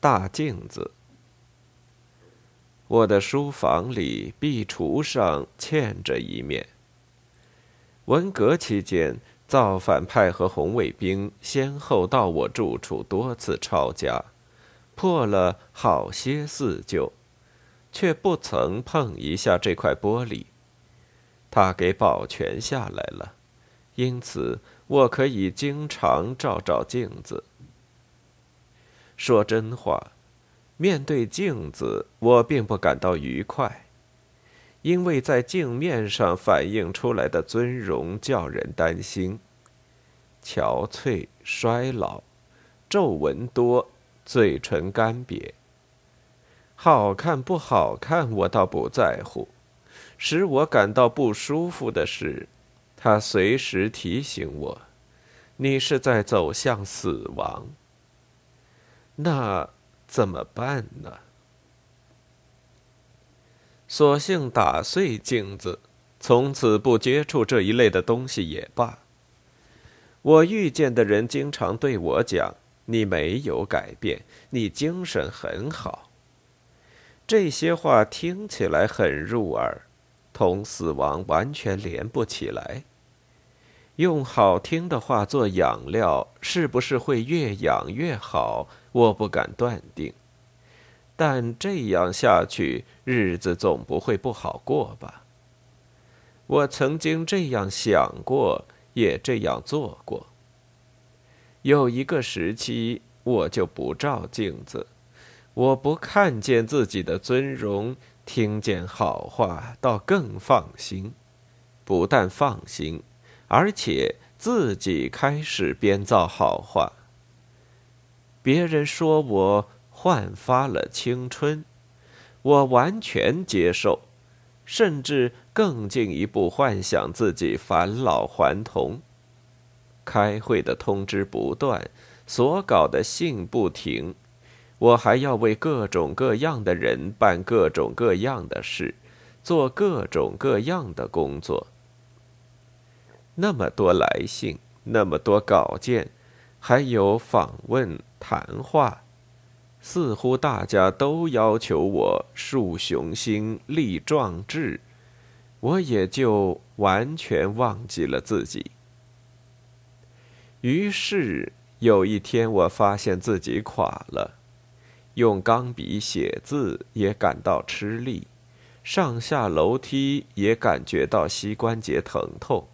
大镜子。我的书房里壁橱上嵌着一面。文革期间，造反派和红卫兵先后到我住处多次抄家，破了好些四旧，却不曾碰一下这块玻璃。他给保全下来了，因此我可以经常照照镜子。说真话。面对镜子，我并不感到愉快，因为在镜面上反映出来的尊容叫人担心。憔悴、衰老、皱纹多、嘴唇干瘪。好看不好看，我倒不在乎。使我感到不舒服的是，它随时提醒我，你是在走向死亡。那。怎么办呢？索性打碎镜子，从此不接触这一类的东西也罢。我遇见的人经常对我讲：“你没有改变，你精神很好。”这些话听起来很入耳，同死亡完全连不起来。用好听的话做养料，是不是会越养越好？我不敢断定。但这样下去，日子总不会不好过吧？我曾经这样想过，也这样做过。有一个时期，我就不照镜子，我不看见自己的尊容，听见好话，倒更放心。不但放心。而且自己开始编造好话。别人说我焕发了青春，我完全接受，甚至更进一步幻想自己返老还童。开会的通知不断，所搞的信不停，我还要为各种各样的人办各种各样的事，做各种各样的工作。那么多来信，那么多稿件，还有访问、谈话，似乎大家都要求我树雄心、立壮志，我也就完全忘记了自己。于是有一天，我发现自己垮了，用钢笔写字也感到吃力，上下楼梯也感觉到膝关节疼痛。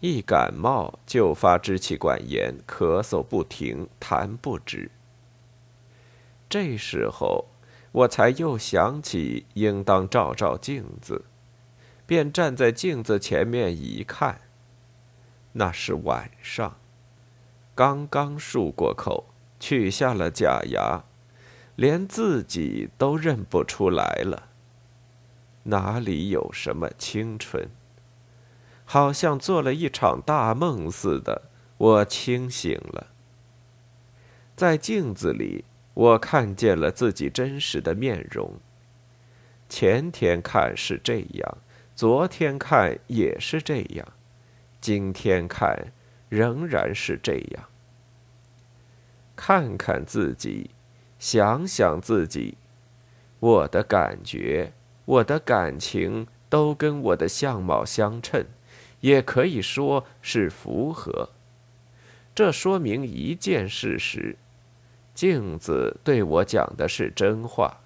一感冒就发支气管炎，咳嗽不停，痰不止。这时候，我才又想起应当照照镜子，便站在镜子前面一看。那是晚上，刚刚漱过口，取下了假牙，连自己都认不出来了。哪里有什么青春？好像做了一场大梦似的，我清醒了。在镜子里，我看见了自己真实的面容。前天看是这样，昨天看也是这样，今天看仍然是这样。看看自己，想想自己，我的感觉，我的感情，都跟我的相貌相称。也可以说是符合。这说明一件事实：镜子对我讲的是真话，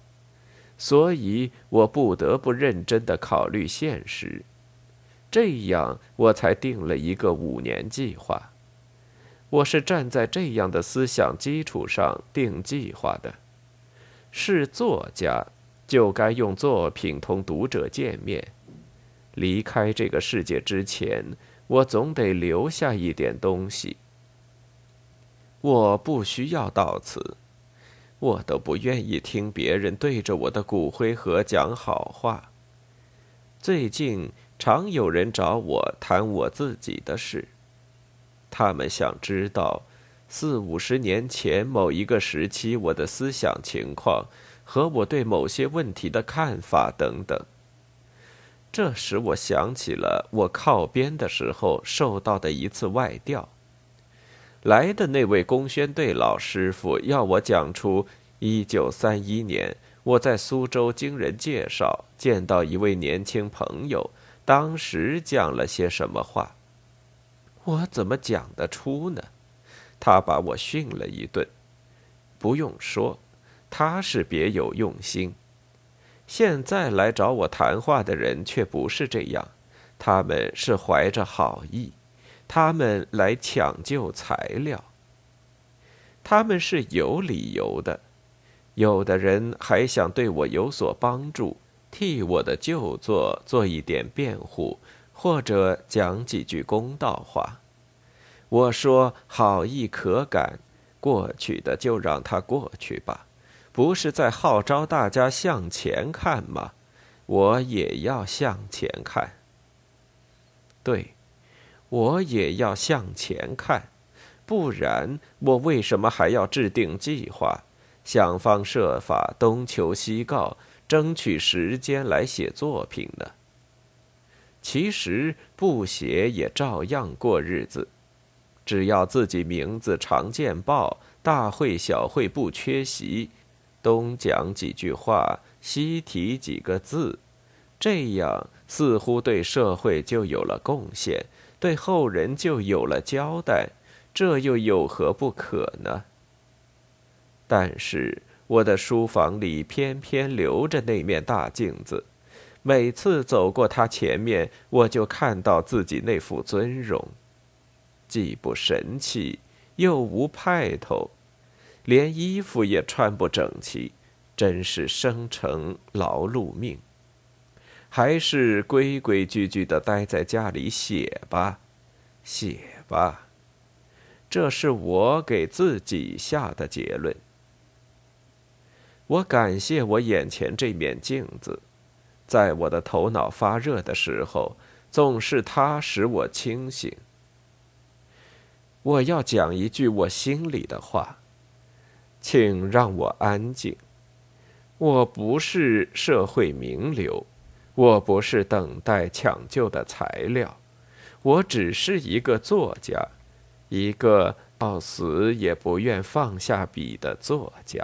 所以我不得不认真的考虑现实。这样，我才定了一个五年计划。我是站在这样的思想基础上定计划的。是作家，就该用作品同读者见面。离开这个世界之前，我总得留下一点东西。我不需要到此，我都不愿意听别人对着我的骨灰盒讲好话。最近常有人找我谈我自己的事，他们想知道四五十年前某一个时期我的思想情况和我对某些问题的看法等等。这使我想起了我靠边的时候受到的一次外调。来的那位公宣队老师傅要我讲出一九三一年，我在苏州经人介绍见到一位年轻朋友，当时讲了些什么话？我怎么讲得出呢？他把我训了一顿。不用说，他是别有用心。现在来找我谈话的人却不是这样，他们是怀着好意，他们来抢救材料，他们是有理由的。有的人还想对我有所帮助，替我的旧作做一点辩护，或者讲几句公道话。我说好意可感，过去的就让它过去吧，不是在号召大家向前看吗？我也要向前看。对，我也要向前看，不然我为什么还要制定计划？想方设法东求西告，争取时间来写作品呢。其实不写也照样过日子，只要自己名字常见报，大会小会不缺席，东讲几句话，西提几个字，这样似乎对社会就有了贡献，对后人就有了交代，这又有何不可呢？但是我的书房里偏偏留着那面大镜子，每次走过它前面，我就看到自己那副尊容，既不神气，又无派头，连衣服也穿不整齐，真是生成劳碌命。还是规规矩矩的待在家里写吧，写吧，这是我给自己下的结论。我感谢我眼前这面镜子，在我的头脑发热的时候，总是它使我清醒。我要讲一句我心里的话，请让我安静。我不是社会名流，我不是等待抢救的材料，我只是一个作家，一个到死也不愿放下笔的作家。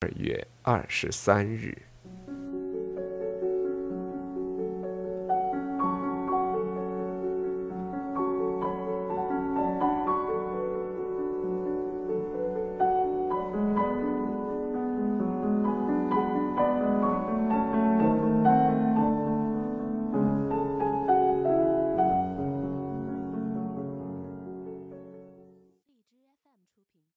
二月二十三日。